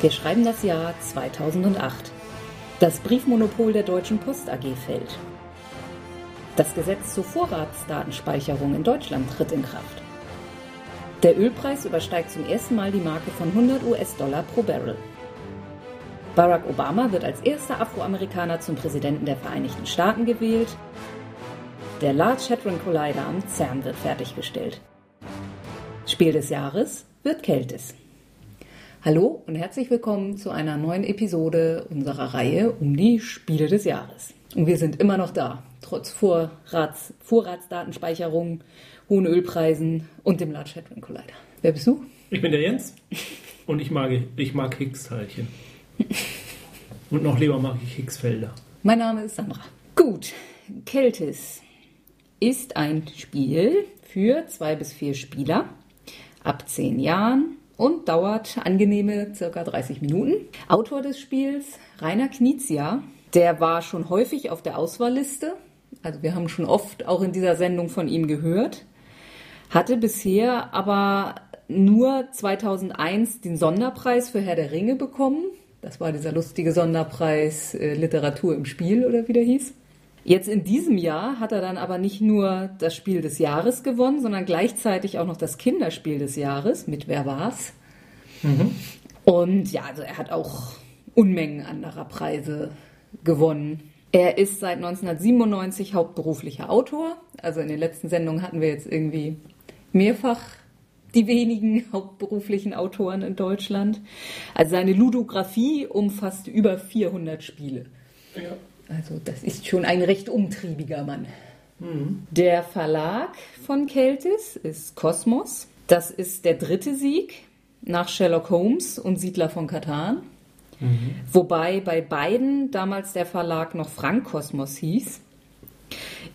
Wir schreiben das Jahr 2008. Das Briefmonopol der Deutschen Post AG fällt. Das Gesetz zur Vorratsdatenspeicherung in Deutschland tritt in Kraft. Der Ölpreis übersteigt zum ersten Mal die Marke von 100 US-Dollar pro Barrel. Barack Obama wird als erster Afroamerikaner zum Präsidenten der Vereinigten Staaten gewählt. Der Large Hadron Collider am CERN wird fertiggestellt. Spiel des Jahres wird Keltis. Hallo und herzlich willkommen zu einer neuen Episode unserer Reihe um die Spiele des Jahres. Und wir sind immer noch da, trotz Vorrats, Vorratsdatenspeicherung, hohen Ölpreisen und dem Large Hadron Collider. Wer bist du? Ich bin der Jens und ich mag, ich mag Higgs-Teilchen. Und noch lieber mag ich Higgsfelder. Mein Name ist Sandra. Gut, Keltis ist ein Spiel für zwei bis vier Spieler ab zehn Jahren und dauert angenehme circa 30 Minuten. Autor des Spiels Rainer Knizia, der war schon häufig auf der Auswahlliste. Also wir haben schon oft auch in dieser Sendung von ihm gehört. Hatte bisher aber nur 2001 den Sonderpreis für Herr der Ringe bekommen. Das war dieser lustige Sonderpreis äh, Literatur im Spiel oder wie der hieß. Jetzt in diesem Jahr hat er dann aber nicht nur das Spiel des Jahres gewonnen, sondern gleichzeitig auch noch das Kinderspiel des Jahres mit Wer war's? Mhm. Und ja, also er hat auch Unmengen anderer Preise gewonnen. Er ist seit 1997 hauptberuflicher Autor. Also in den letzten Sendungen hatten wir jetzt irgendwie mehrfach die wenigen hauptberuflichen Autoren in Deutschland. Also seine Ludografie umfasst über 400 Spiele. Ja. Also das ist schon ein recht umtriebiger Mann. Mhm. Der Verlag von Keltis ist Kosmos. Das ist der dritte Sieg nach Sherlock Holmes und Siedler von Katan. Mhm. Wobei bei beiden damals der Verlag noch Frank Kosmos hieß.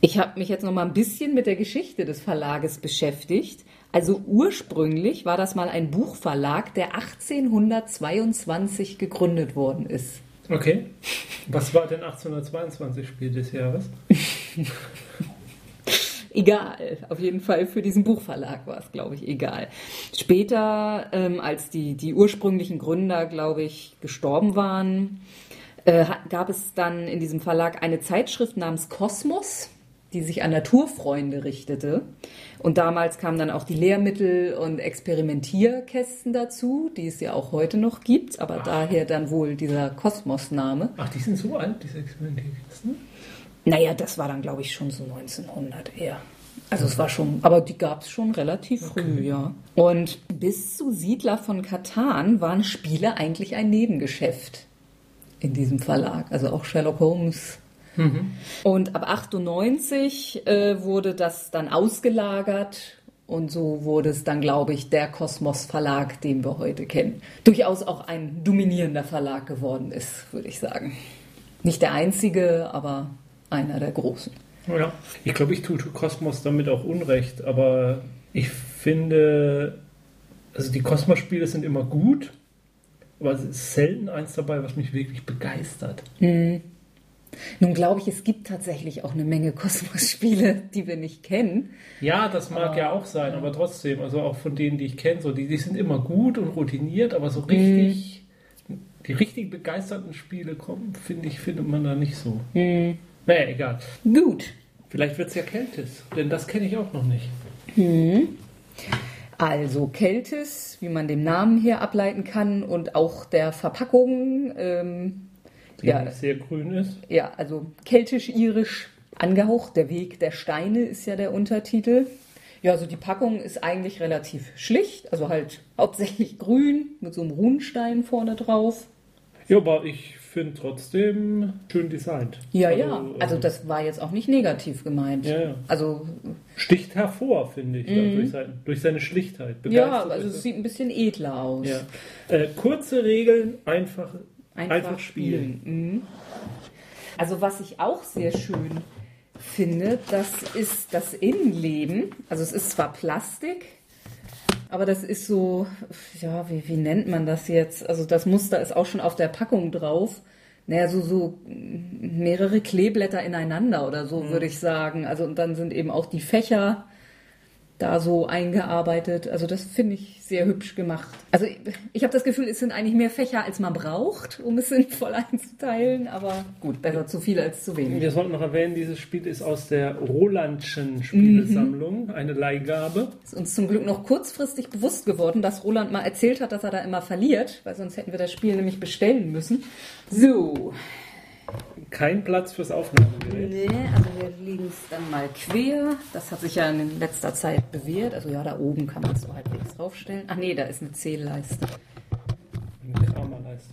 Ich habe mich jetzt noch mal ein bisschen mit der Geschichte des Verlages beschäftigt. Also ursprünglich war das mal ein Buchverlag, der 1822 gegründet worden ist. Okay. Was war denn 1822 Spiel des Jahres? egal. Auf jeden Fall für diesen Buchverlag war es, glaube ich, egal. Später, ähm, als die, die ursprünglichen Gründer, glaube ich, gestorben waren, äh, gab es dann in diesem Verlag eine Zeitschrift namens Kosmos die sich an Naturfreunde richtete. Und damals kamen dann auch die Lehrmittel- und Experimentierkästen dazu, die es ja auch heute noch gibt, aber Ach. daher dann wohl dieser Kosmos-Name. Ach, die sind so alt, diese Experimentierkästen? Naja, das war dann, glaube ich, schon so 1900 eher. Also es war schon, aber die gab es schon relativ okay. früh, ja. Und bis zu Siedler von Katan waren Spiele eigentlich ein Nebengeschäft in diesem Verlag. Also auch Sherlock Holmes Mhm. Und ab 98 äh, wurde das dann ausgelagert und so wurde es dann, glaube ich, der Kosmos Verlag, den wir heute kennen. Durchaus auch ein dominierender Verlag geworden ist, würde ich sagen. Nicht der einzige, aber einer der großen. Ja, ich glaube, ich tue Kosmos damit auch Unrecht, aber ich finde, also die Kosmos-Spiele sind immer gut, aber es ist selten eins dabei, was mich wirklich begeistert. Mhm. Nun glaube ich, es gibt tatsächlich auch eine Menge Kosmos-Spiele, die wir nicht kennen. Ja, das mag aber, ja auch sein, aber trotzdem, also auch von denen, die ich kenne, so, die, die sind immer gut und routiniert, aber so richtig, mhm. die richtig begeisterten Spiele kommen, finde ich, findet man da nicht so. Mhm. Naja, egal. Gut. Vielleicht wird es ja Keltis, denn das kenne ich auch noch nicht. Mhm. Also Keltis, wie man dem Namen hier ableiten kann und auch der Verpackung. Ähm, die ja, sehr grün ist. Ja, also keltisch-irisch angehaucht. Der Weg der Steine ist ja der Untertitel. Ja, also die Packung ist eigentlich relativ schlicht, also halt hauptsächlich grün mit so einem Runenstein vorne drauf. Ja, aber ich finde trotzdem schön designt. Ja, also, ja. Also das war jetzt auch nicht negativ gemeint. Ja, ja. Also sticht hervor, finde ich, mhm. durch, sein, durch, seine Schlichtheit. Ja, also es sieht ein bisschen edler aus. Ja. Äh, kurze Regeln, einfache Einfach, Einfach spielen. spielen. Mhm. Also was ich auch sehr schön finde, das ist das Innenleben. Also es ist zwar Plastik, aber das ist so, ja, wie, wie nennt man das jetzt? Also das Muster ist auch schon auf der Packung drauf. Naja, so, so mehrere Kleeblätter ineinander oder so, mhm. würde ich sagen. Also und dann sind eben auch die Fächer da so eingearbeitet. Also das finde ich sehr hübsch gemacht. Also ich, ich habe das Gefühl, es sind eigentlich mehr Fächer, als man braucht, um es sinnvoll einzuteilen. Aber gut, besser zu viel als zu wenig. Wir sollten noch erwähnen, dieses Spiel ist aus der Rolandschen Spielesammlung, eine Leihgabe. Ist uns zum Glück noch kurzfristig bewusst geworden, dass Roland mal erzählt hat, dass er da immer verliert, weil sonst hätten wir das Spiel nämlich bestellen müssen. So, Kein Platz fürs Aufnahmegerät. Nee, also wir legen es dann mal quer. Das hat sich ja in letzter Zeit bewährt. Also ja, da oben kann man es so halbwegs draufstellen. Ach nee, da ist eine Zählleiste. Eine Kramerleiste.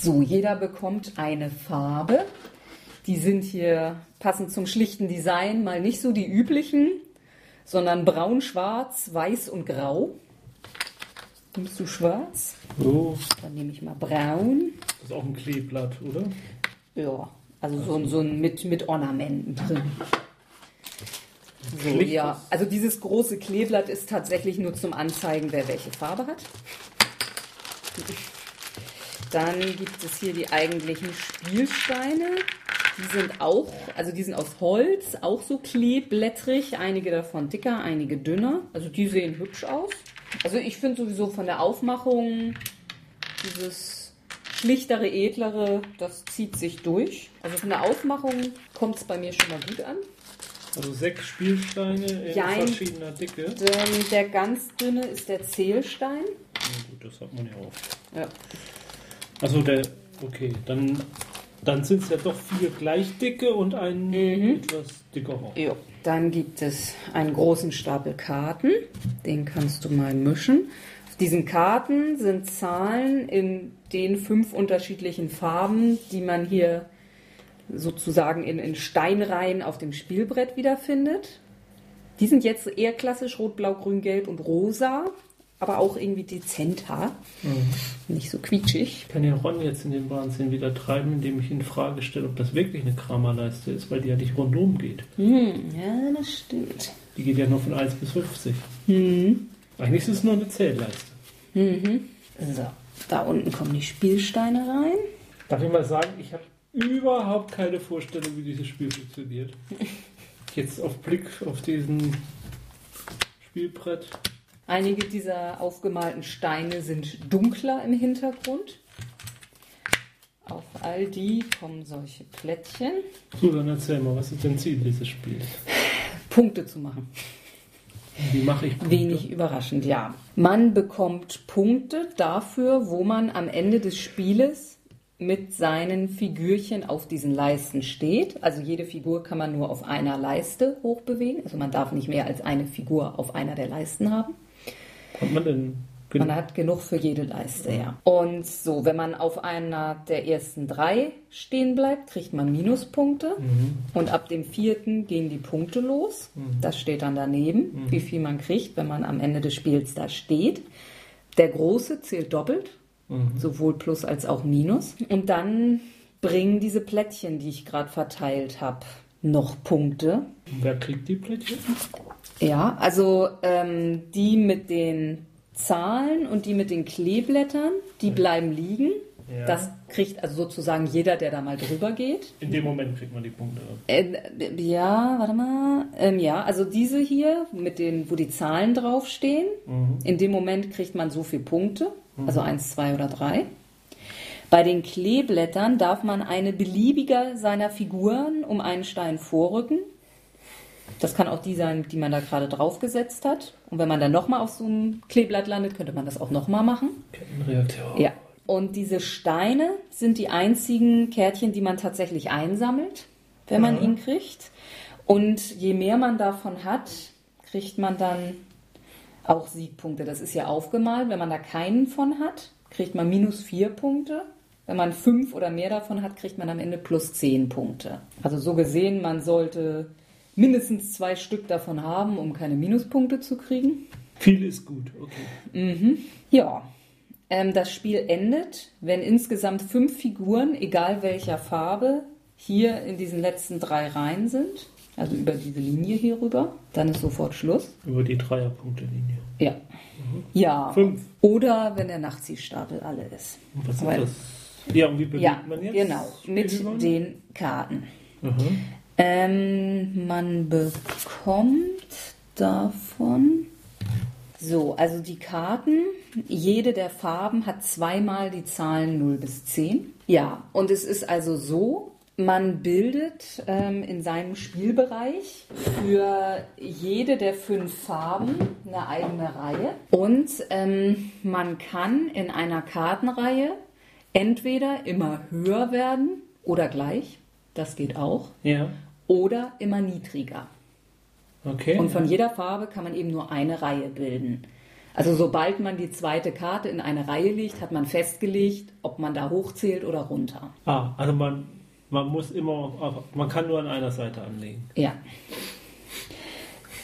So, jeder bekommt eine Farbe. Die sind hier passend zum schlichten Design mal nicht so die üblichen, sondern braun, schwarz, weiß und grau. Nimmst du schwarz? Oh, Dann nehme ich mal braun. das ist auch ein Kleeblatt, oder? Ja, also so, ein- so ein mit, mit Ornamenten drin. So, ja, also dieses große Kleeblatt ist tatsächlich nur zum Anzeigen, wer welche Farbe hat. Dann gibt es hier die eigentlichen Spielsteine. Die sind auch, also die sind aus Holz, auch so kleeblättrig. Einige davon dicker, einige dünner. Also die sehen hübsch aus. Also ich finde sowieso von der Aufmachung dieses schlichtere, edlere, das zieht sich durch. Also von der Aufmachung kommt es bei mir schon mal gut an. Also sechs Spielsteine in Jein. verschiedener Dicke. Ähm, der ganz dünne ist der Zählstein. Ja, gut, das hat man ja oft. Ja. Also der, okay, dann, dann sind es ja doch vier gleich dicke und ein Mhm. etwas dickerer. Jo. Dann gibt es einen großen Stapel Karten. Den kannst du mal mischen. Auf diesen Karten sind Zahlen in den fünf unterschiedlichen Farben, die man hier sozusagen in, in Steinreihen auf dem Spielbrett wiederfindet. Die sind jetzt eher klassisch rot, blau, grün, gelb und rosa, aber auch irgendwie dezenter. Nicht so quietschig. Ich kann ja Ron jetzt in den Wahnsinn wieder treiben, indem ich ihn in Frage stelle, ob das wirklich eine Kramerleiste ist, weil die ja nicht rundum geht. Hm, ja, das stimmt. Die geht ja nur von 1 bis 50. Hm. Eigentlich ist es nur eine Zählleiste. So, da unten kommen die Spielsteine rein. Darf ich mal sagen, ich habe überhaupt keine Vorstellung, wie dieses Spiel funktioniert. Jetzt auf Blick auf diesen Spielbrett. Einige dieser aufgemalten Steine sind dunkler im Hintergrund. Auf all die kommen solche Plättchen. So, dann erzähl mal, was ist denn Ziel dieses Spiels? Punkte zu machen. Wie mache ich Punkte? Wenig überraschend, ja. Man bekommt Punkte dafür, wo man am Ende des Spieles mit seinen Figürchen auf diesen Leisten steht. Also jede Figur kann man nur auf einer Leiste hochbewegen. Also man darf nicht mehr als eine Figur auf einer der Leisten haben. Kommt man denn gen- Man hat genug für jede Leiste, ja. Und so, wenn man auf einer der ersten drei stehen bleibt, kriegt man Minuspunkte. Und ab dem vierten gehen die Punkte los. Das steht dann daneben, wie viel man kriegt, wenn man am Ende des Spiels da steht. Der große zählt doppelt, sowohl Plus als auch Minus. Und dann bringen diese Plättchen, die ich gerade verteilt habe, noch Punkte. Wer kriegt die Plättchen? Ja, also ähm, die mit den Zahlen und die mit den Kleeblättern, die bleiben liegen. Ja. Das kriegt also sozusagen jeder, der da mal drüber geht. In dem Moment kriegt man die Punkte. Äh, ja, warte mal. Ähm, ja, also diese hier, mit den, wo die Zahlen draufstehen, in dem Moment kriegt man so viele Punkte. Also eins, zwei oder drei. Bei den Kleeblättern darf man eine beliebige seiner Figuren um einen Stein vorrücken. Das kann auch die sein, die man da gerade draufgesetzt hat. Und wenn man dann nochmal auf so einem Kleeblatt landet, könnte man das auch nochmal machen. Kettenreaktion. Ja. Und diese Steine sind die einzigen Kärtchen, die man tatsächlich einsammelt, wenn man Ja. ihn kriegt. Und je mehr man davon hat, kriegt man dann auch Siegpunkte. Das ist ja aufgemalt. Wenn man da keinen von hat, kriegt man minus vier Punkte. Wenn man fünf oder mehr davon hat, kriegt man am Ende plus zehn Punkte. Also so gesehen, man sollte mindestens zwei Stück davon haben, um keine Minuspunkte zu kriegen. Viel ist gut, okay. Ja, ähm, das Spiel endet, wenn insgesamt fünf Figuren, egal welcher Farbe, hier in diesen letzten drei Reihen sind. Also über diese Linie hier rüber. Dann ist sofort Schluss. Über die Dreierpunktelinie. Ja. Ja. Fünf. Oder wenn der Nachziehstapel alle ist. Und was ist das? Ja, und wie bewegt Ja, man jetzt? genau. Mit den Karten. Mhm. Ähm, man bekommt davon. So, also die Karten, jede der Farben hat zweimal die Zahlen 0 bis 10. Ja, und es ist also so, man bildet ähm, in seinem Spielbereich für jede der fünf Farben eine eigene Reihe und ähm, man kann in einer Kartenreihe entweder immer höher werden oder gleich, das geht auch, Ja. Oder immer niedriger. Okay. Und von jeder Farbe kann man eben nur eine Reihe bilden. Also sobald man die zweite Karte in eine Reihe legt, hat man festgelegt, ob man da hochzählt oder runter. ah, also man, man muss immer, auf, man kann nur an einer Seite anlegen. Ja.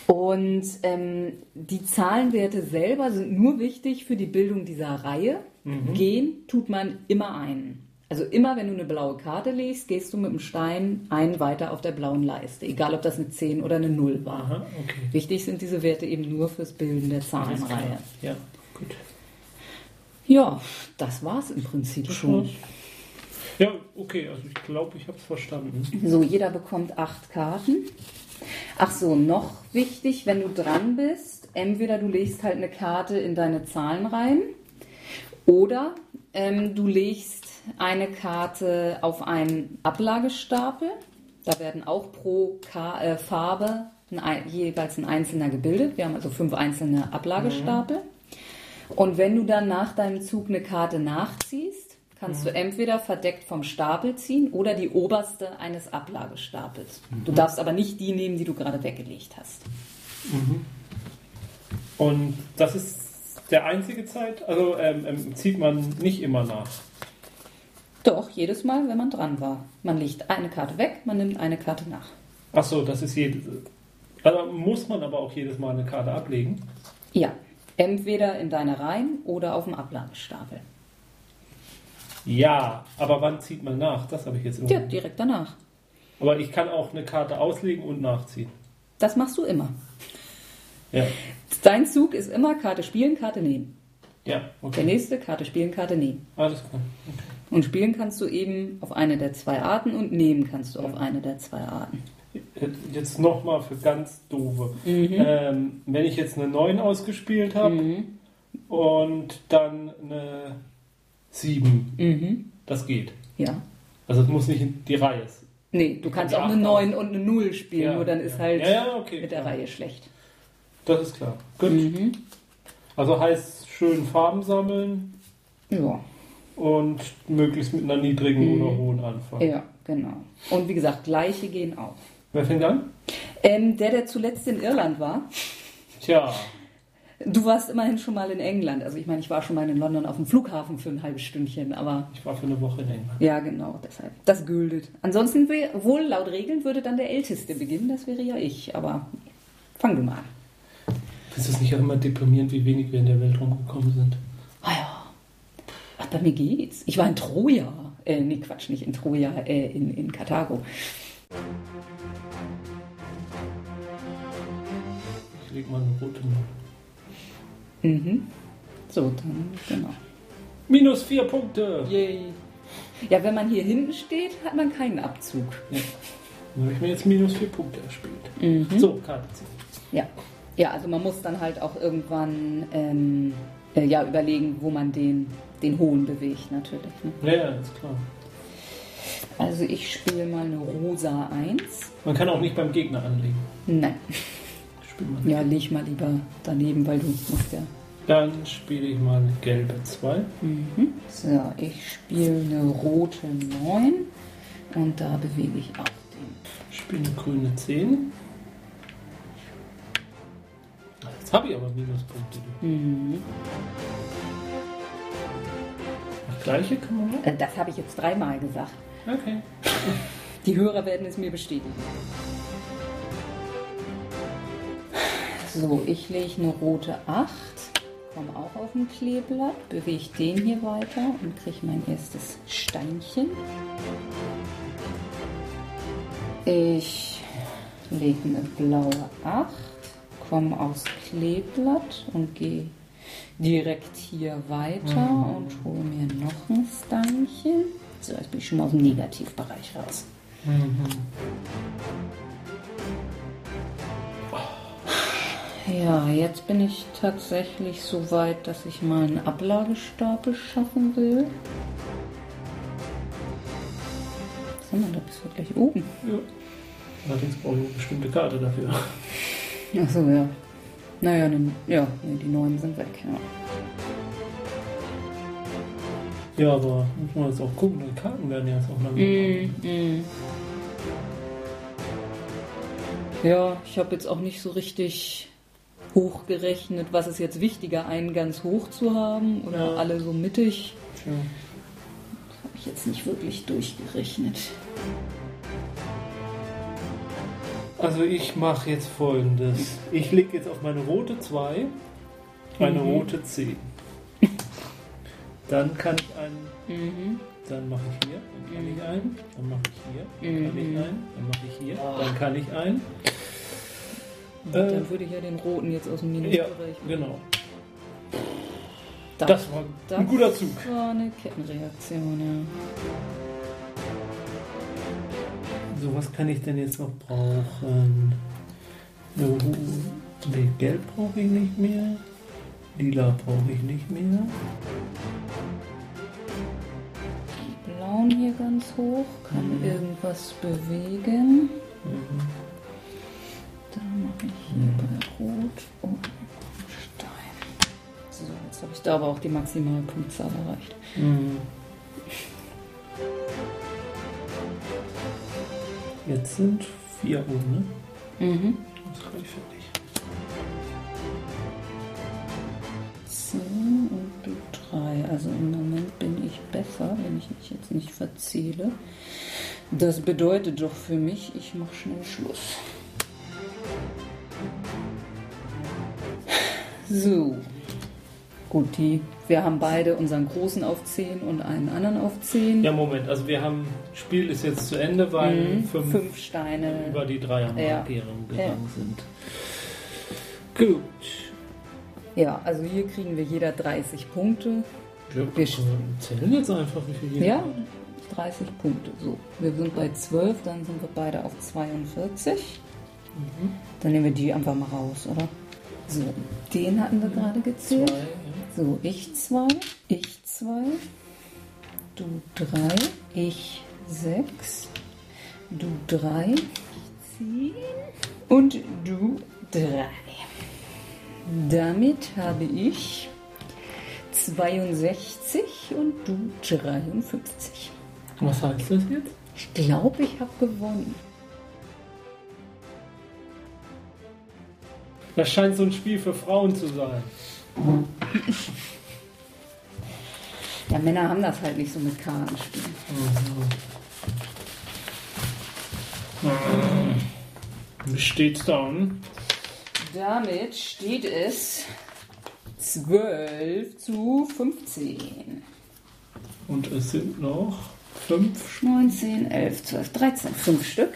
Und ähm, die Zahlenwerte selber sind nur wichtig für die Bildung dieser Reihe. Gehen tut man immer einen. Also immer, wenn du eine blaue Karte legst, gehst du mit dem Stein einen weiter auf der blauen Leiste. Egal, ob das eine 10 oder eine 0 war. Aha, okay. Wichtig sind diese Werte eben nur fürs Bilden der. Zahlenreihe. Ja, gut. Ja, das war's im Prinzip schon. Ja, okay, also ich glaube, ich habe es verstanden. So, jeder bekommt acht Karten. Ach so, noch wichtig, wenn du dran bist, entweder du legst halt eine Karte in deine Zahlen rein oder ähm, du legst eine Karte auf einen Ablagestapel. Da werden auch pro Ka äh, Farbe ein, jeweils ein einzelner gebildet. Wir haben also fünf einzelne Ablagestapel. Und wenn du dann nach deinem Zug eine Karte nachziehst, kannst du entweder verdeckt vom Stapel ziehen oder die oberste eines Ablagestapels. Du darfst aber nicht die nehmen, die du gerade weggelegt hast. Und das ist der einzige Zeit, also ähm, ähm, zieht man nicht immer nach. Doch, jedes Mal, wenn man dran war. Man legt eine Karte weg, man nimmt eine Karte nach. Ach so, das ist jedes. Also muss man aber auch jedes Mal eine Karte ablegen. Ja, entweder in deine Reihen oder auf dem Ablagestapel. Ja, aber wann zieht man nach? Das habe ich jetzt immer. Ja, direkt danach. Aber ich kann auch eine Karte auslegen und nachziehen. Das machst du immer. Ja. Dein Zug ist immer Karte spielen, Karte nehmen. Ja, Der okay. nächste Karte spielen, Karte nehmen. Alles klar. Okay. Und spielen kannst du eben auf eine der zwei Arten und nehmen kannst du auf eine der zwei Arten. Jetzt nochmal für ganz doofe. Mhm. Ähm, wenn ich jetzt eine 9 ausgespielt habe Mhm. und dann eine 7, Mhm. das geht. Ja. Also es muss nicht die Reihe. Nee, du kannst auch eine Acht 9 und eine 0 spielen, Ja, nur dann ist ja. halt Ja, okay, mit der. Reihe schlecht. Das ist klar. Gut. Mhm. Also heißt schön Farben sammeln Ja. Und möglichst mit einer niedrigen Mhm. oder hohen anfangen. ja, genau. Und wie gesagt, gleiche gehen auch. Wer fängt an? Ähm, der, der zuletzt in Irland war, Tja, du warst immerhin schon mal in England. Also ich meine, ich war schon mal in London auf dem Flughafen für ein halbes Stündchen, aber ich war für eine Woche in England. ja, genau, deshalb. Das gültet. Ansonsten wohl laut Regeln würde dann der Älteste beginnen, das wäre ja ich, aber fang du mal an. Ist es nicht auch immer deprimierend, wie wenig wir in der Welt rumgekommen sind? Bei mir geht's. Ich war in Troja. Äh, nee, Quatsch, nicht in Troja, äh, in, in Karthago. Ich leg mal eine rote Null. Mhm. So, dann, genau. Minus vier Punkte. Yay. Ja, wenn man hier hinten steht, hat man keinen Abzug. Ja. Dann habe ich mir jetzt minus vier Punkte erspielt. Mhm. So, Karte. Ja. Ja, also man muss dann halt auch irgendwann ähm, äh, ja, überlegen, wo man den, den Hohen bewegt, natürlich. Ne? Ja, ja, ist klar. Also ich spiele mal eine rosa 1. Man kann auch nicht beim Gegner anlegen. Nein. Spiel mal. Ja, leg mal lieber daneben, weil du musst ja Dann spiele ich mal eine gelbe 2. Mhm. So, ich spiele eine rote 9 und da bewege ich auch den. Spiele eine grüne 10. Jetzt habe ich aber Minuspunkte. Mhm. Das gleiche kann man machen? Äh, Das habe ich jetzt dreimal gesagt. Okay. Die Hörer werden es mir bestätigen. So, ich lege eine rote 8, komme auch auf ein Kleeblatt, bewege den hier weiter und kriege mein erstes Steinchen. Ich lege eine blaue 8, komme aufs Kleeblatt und gehe direkt hier weiter und hole mir noch ein Steinchen. So, jetzt bin ich schon mal aus dem Negativbereich raus. Ja, jetzt bin ich tatsächlich so weit, dass ich meinen Ablagestapel schaffen will. Was haben wir da? Bist du gleich oben? Ja. Allerdings brauche ich eine bestimmte Karte dafür. Achso, ja. Naja, dann, ja, die neuen sind weg, ja. Ja, aber muss man jetzt auch gucken, die Karten werden ja jetzt auch langsam. Mm, mm. Ja, ich habe jetzt auch nicht so richtig hochgerechnet, was ist jetzt wichtiger, einen ganz hoch zu haben oder Ja. alle so mittig. Tja. Habe ich jetzt nicht wirklich durchgerechnet. Also ich mache jetzt folgendes. Ich lege jetzt auf meine rote 2 eine Mhm. rote 10. Dann kann ich einen, Mhm. dann mache ich hier, dann kann ich einen, dann mache ich hier, dann kann ich Mhm. einen, dann mache ich hier, Oh. dann kann ich einen. Und dann würde ich ja den roten jetzt aus dem Ja, Minusbereich. genau. Das, Das war das ein guter Zug. war eine Kettenreaktion, ja. So, was kann ich denn jetzt noch brauchen? Nee, gelb brauche ich nicht mehr. Lila brauche ich nicht mehr. Die blauen hier ganz hoch, kann Mhm. irgendwas bewegen. Mhm. Dann mache ich hier bei Rot und Stein. So, jetzt habe ich da aber auch die Maximalpunktzahl erreicht. Mhm. Jetzt sind vier um, ne? Mhm. Das ist gleich fertig. 10 und du 3. Also im Moment bin ich besser, wenn ich mich jetzt nicht verzähle. Das bedeutet doch für mich, ich mache schnell Schluss. So. Gut, die, wir haben beide unseren großen auf 10 und einen anderen auf 10. Ja, Moment, also wir haben, Spiel ist jetzt zu Ende, weil Mhm. fünf, Fünf Steine. über die Dreiermarke Ja. gegangen sind. Gut. Ja, also hier kriegen wir jeder 30 Punkte. Wir Wir zählen jetzt einfach, wie viel hier Ja, 30 Punkte. So, wir sind bei 12, dann sind wir beide auf 42. Mhm. Dann nehmen wir die einfach mal raus, oder? So, den hatten wir gerade gezählt. Zwei, ja. So, ich zwei, ich zwei, du drei, ich sechs, du drei, ich zehn und du drei. Damit habe ich 62 und du 53. Was heißt das jetzt? Ich glaube, ich habe gewonnen. Das scheint so ein Spiel für Frauen zu sein. Ja, Männer haben das halt nicht so mit Kartenspielen. Wie steht's da? Damit steht es 12 zu 15. Und es sind noch fünf. 19, 11, 12, 13. Fünf Stück.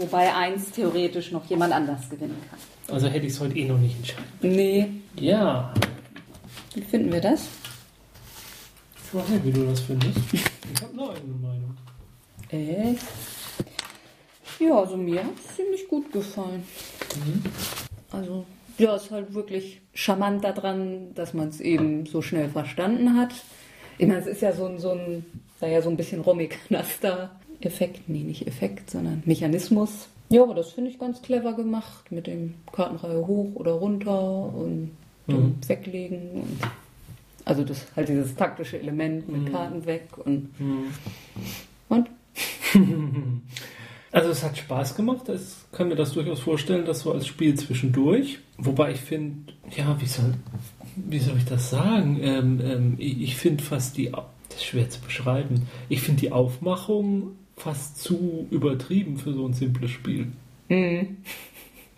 Wobei eins theoretisch noch jemand anders gewinnen kann. Also hätte ich es heute eh noch nicht entschieden. Nee. Ja. Wie finden wir das? Ich weiß nicht, wie du das findest. Ich habe eine eigene Meinung. Echt? Ja, also mir hat es ziemlich gut gefallen. Also, ja, es ist halt wirklich charmant daran, dass man es eben so schnell verstanden hat. Ich meine, es ist ja so ein, so ein, naja, so ein bisschen Romic-Knaster-Effekt. Nee, nicht Effekt, sondern Mechanismus. Ja, aber das finde ich ganz clever gemacht mit dem Kartenreihe hoch oder runter und Mhm. Weglegen. Und also das halt dieses taktische Element mit Mhm. Karten weg und, Hm. und Also es hat Spaß gemacht. Ich kann mir das durchaus vorstellen, das so als Spiel zwischendurch. Wobei ich finde, ja, wie soll, wie soll ich das sagen? Ähm, ähm, ich ich finde fast die, das ist schwer zu beschreiben, ich finde die Aufmachung fast zu übertrieben für so ein simples Spiel. Mhm.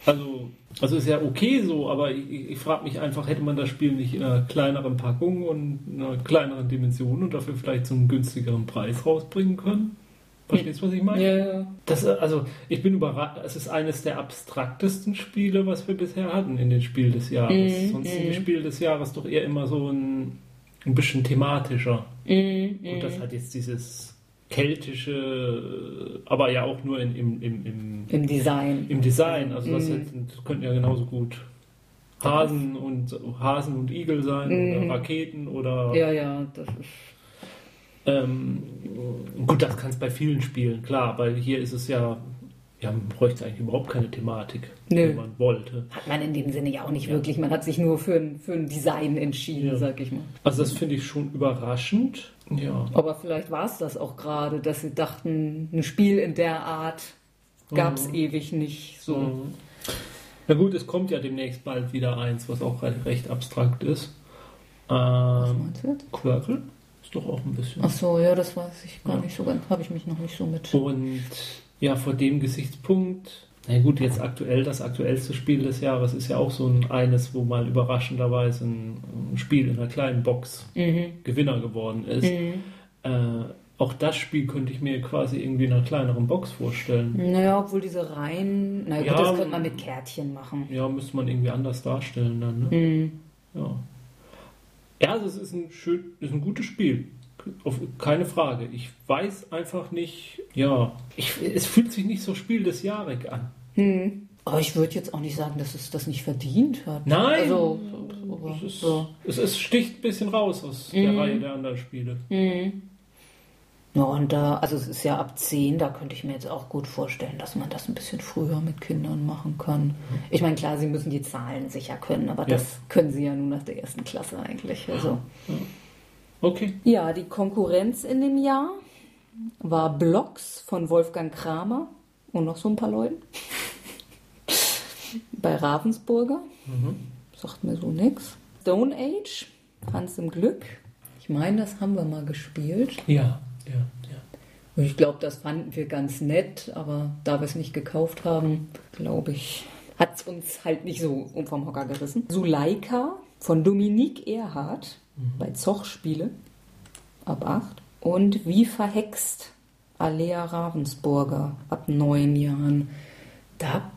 Also, also ist ja okay so, aber ich, ich, frage mich einfach, hätte man das Spiel nicht in einer kleineren Packung und einer kleineren Dimension und dafür vielleicht zu einem günstigeren Preis rausbringen können? Verstehst du, was ich meine? ja, ja. Das, also, ich bin überrascht. Es ist eines der abstraktesten Spiele, was wir bisher hatten in den Spiel des Jahres. Mhm, Sonst sind mhm. die Spiele des Jahres doch eher immer so ein, ein bisschen thematischer. Mhm, Und das hat jetzt dieses keltische, aber ja auch nur in, im, im, im, Im Design. im Design. Also, das, Mhm. hätten, das könnten ja genauso gut Hasen und Hasen und Igel sein Mhm. oder Raketen oder Ja, ja, das ist. ähm, gut, das kann es bei vielen Spielen, klar, weil hier ist es ja, ja, man bräuchte eigentlich überhaupt keine Thematik, Nö. wenn man wollte. Hat man in dem Sinne ja auch nicht Ja. wirklich. Man hat sich nur für ein, für ein Design entschieden, Ja. sag ich mal. Also das finde ich schon überraschend. Ja. Aber vielleicht war es das auch gerade, dass sie dachten, ein Spiel in der Art gab es Mhm. ewig nicht. So. Mhm. Na gut, es kommt ja demnächst bald wieder eins, was auch re- recht abstrakt ist. Was Ähm, meinst du jetzt? Quirkel ist doch auch ein bisschen. Ach so, ja, das weiß ich gar Ja. nicht so ganz. Habe ich mich noch nicht so mit. Und ja, vor dem Gesichtspunkt, na gut, jetzt aktuell, das aktuellste Spiel des Jahres ist ja auch so ein eines, wo mal überraschenderweise ein, ein Spiel in einer kleinen Box Mhm. Gewinner geworden ist. Mhm. Äh, auch das Spiel könnte ich mir quasi irgendwie in einer kleineren Box vorstellen. Naja, obwohl diese Reihen. Na Ja, gut, das könnte man mit Kärtchen machen. Ja, müsste man irgendwie anders darstellen dann. Ne? Mhm. Ja. Ja, also es ist ein schön, ist ein gutes Spiel. Auf, keine Frage. Ich weiß einfach nicht, ja, ich, es fühlt sich nicht so Spiel des Jahres an. Hm. Aber ich würde jetzt auch nicht sagen, dass es das nicht verdient hat. Nein! Also, aber, Es, ist, so. es, sticht ein bisschen raus aus der Mhm. Reihe der anderen Spiele. Hm. Ja, und da, also es ist ja ab 10, da könnte ich mir jetzt auch gut vorstellen, dass man das ein bisschen früher mit Kindern machen kann. Ich meine, klar, sie müssen die Zahlen sicher können, aber Ja. das können sie ja nun nach der ersten Klasse eigentlich. Also. Okay. Ja, die Konkurrenz in dem Jahr war Blocks von Wolfgang Kramer und noch so ein paar Leuten. Bei Ravensburger. Sagt mir so nix. Stone Age, Hans im Glück. Ich meine, das haben wir mal gespielt. Ja, ja, ja. Und ich glaube, das fanden wir ganz nett, aber da wir es nicht gekauft haben, glaube ich, hat es uns halt nicht so um vom Hocker gerissen. Suleika von Dominique Erhardt bei Zoch Spiele ab 8. Und Wie verhext Alea Ravensburger ab neun Jahren. Da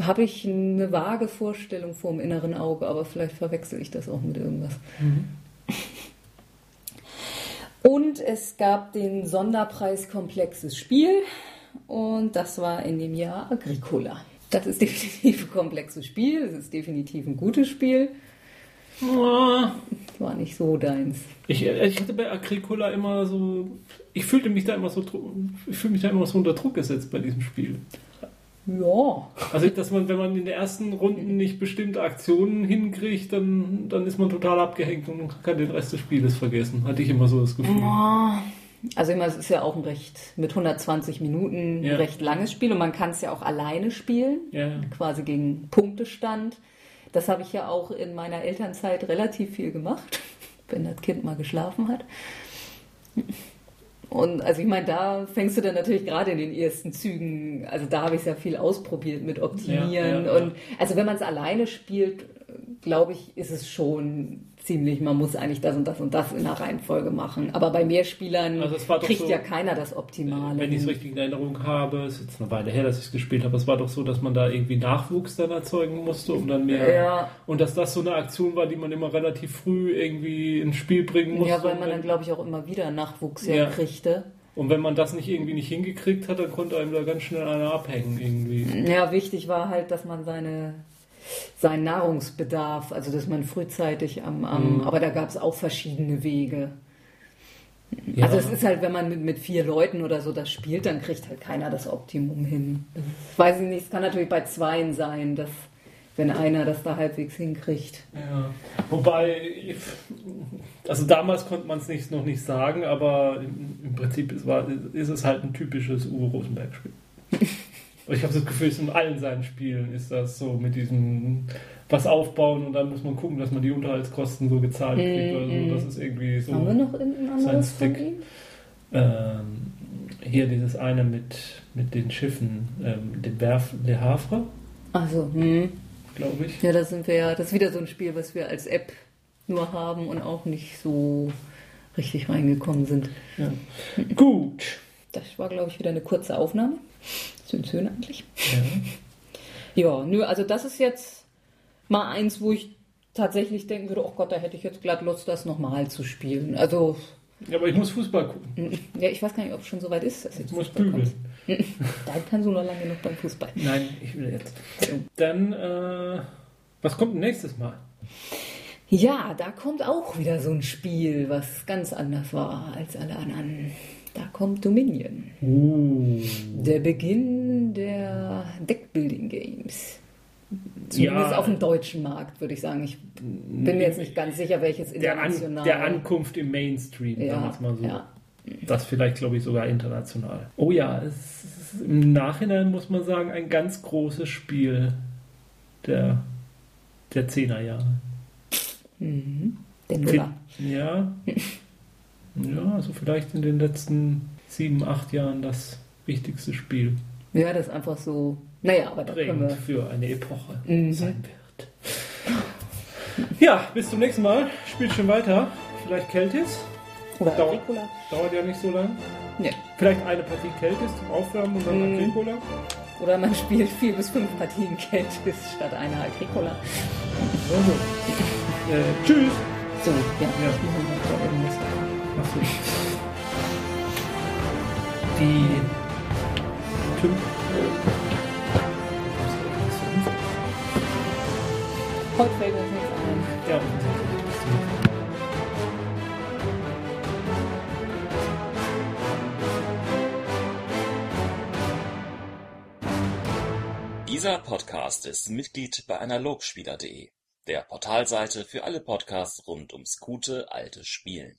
habe ich eine vage Vorstellung vor dem inneren Auge, aber vielleicht verwechsel ich das auch mit irgendwas. Und es gab den Sonderpreis Komplexes Spiel und das war in dem Jahr Agricola. Das ist definitiv ein komplexes Spiel, es ist definitiv ein gutes Spiel. Ah, War nicht so deins. Ich, ich hatte bei Agricola immer so, ich fühlte mich da immer so, ich fühle mich da immer so unter Druck gesetzt bei diesem Spiel. Ja. Also, dass man, wenn man in den ersten Runden nicht bestimmte Aktionen hinkriegt, dann, dann ist man total abgehängt und kann den Rest des Spieles vergessen. Hatte ich immer so das Gefühl. Also ich meine, es ist ja auch ein recht, mit 120 Minuten Ja. ein recht langes Spiel und man kann es ja auch alleine spielen, Ja, ja. quasi gegen Punktestand. Das habe ich ja auch in meiner Elternzeit relativ viel gemacht, wenn das Kind mal geschlafen hat. Und also ich meine, da fängst du dann natürlich gerade in den ersten Zügen, also da habe ich sehr viel ausprobiert mit Optimieren. Ja, ja, ja. Und also wenn man es alleine spielt, glaube ich, ist es schon ziemlich, man muss eigentlich das und das und das in der Reihenfolge machen. Aber bei Mehrspielern Also es kriegt so- ja keiner das Optimale. Wenn ich es richtig in Erinnerung habe, ist jetzt eine Weile her, dass ich es gespielt habe, es war doch so, dass man da irgendwie Nachwuchs dann erzeugen musste, um dann mehr. Ja. Und dass das so eine Aktion war, die man immer relativ früh irgendwie ins Spiel bringen musste. ja, weil man dann, glaube ich, auch immer wieder Nachwuchs ja. Ja. kriegte. Und wenn man das nicht irgendwie nicht hingekriegt hat, dann konnte einem da ganz schnell einer abhängen irgendwie. Ja, wichtig war halt, dass man seine, seinen Nahrungsbedarf, also dass man frühzeitig am, am Mhm. aber da gab es auch verschiedene Wege. Ja. Also es ist halt, wenn man mit, mit vier Leuten oder so das spielt, dann kriegt halt keiner das Optimum hin. Das weiß ich nicht, es kann natürlich bei zweien sein, dass wenn einer das da halbwegs hinkriegt. Ja. Wobei, ich- also damals konnte man es nicht, noch nicht sagen, aber im, im Prinzip ist, war, ist es halt ein typisches Uwe Rosenberg-Spiel. Und ich habe das Gefühl, es in allen seinen Spielen ist das so mit diesem was aufbauen und dann muss man gucken, dass man die Unterhaltskosten so gezahlt kriegt oder so. Das ist irgendwie so. Haben wir noch ein anderes von Stick. ihm? Ähm, hier dieses eine mit, mit den Schiffen, ähm, dem Werf Le Havre, Also, hm. glaube ich. Ja, da sind wir ja, das ist wieder so ein Spiel, was wir als App nur haben und auch nicht so richtig reingekommen sind. Ja. Gut. Das war, glaube ich, wieder eine kurze Aufnahme. Sind schön eigentlich. Ja. Ja, nö, also das ist jetzt mal eins, wo ich tatsächlich denken würde, oh Gott, da hätte ich jetzt glatt Lust, das nochmal zu spielen. Also, Ja, aber ich muss Fußball gucken. ja, ich weiß gar nicht, ob es schon so weit ist, dass Ich jetzt muss Fußball bügeln. kommt. Da kannst du noch lange genug beim Fußball. Nein, ich will jetzt. Dann äh, Was kommt nächstes Mal? Ja, da kommt auch wieder so ein Spiel, was ganz anders war als alle anderen. Da kommt Dominion. Uh. Der Beginn der Deckbuilding Games. Zumindest Ja. auf dem deutschen Markt, würde ich sagen. Ich bin mir jetzt nicht ganz sicher, welches Der, international. An, der Ankunft im Mainstream, sagen wir ja, es mal so. ja. Das vielleicht, glaube ich, sogar international. Oh ja, es ist im Nachhinein muss man sagen, ein ganz großes Spiel der, der 10er Jahre. Der Nuller. Ja. Ja, also vielleicht in den letzten sieben, acht Jahren das wichtigste Spiel. Ja, das einfach so. Naja, aber da können wir. für eine Epoche Mhm. sein wird. Ja, bis zum nächsten Mal. Spielt schon weiter. Vielleicht Keltis. Oder Dauer- Agricola. Dauert ja nicht so lang. Nee. Vielleicht eine Partie Keltis zum Aufwärmen und dann Mhm. Agricola. Oder man spielt vier bis fünf Partien Keltis statt einer Agricola. Also. Äh, tschüss. So, ja, Ja. Die Tüm Heute fällt uns nichts ein. Ja, Dieser Podcast ist Mitglied bei Analogspieler.de, der Portalseite für alle Podcasts rund ums gute alte Spielen.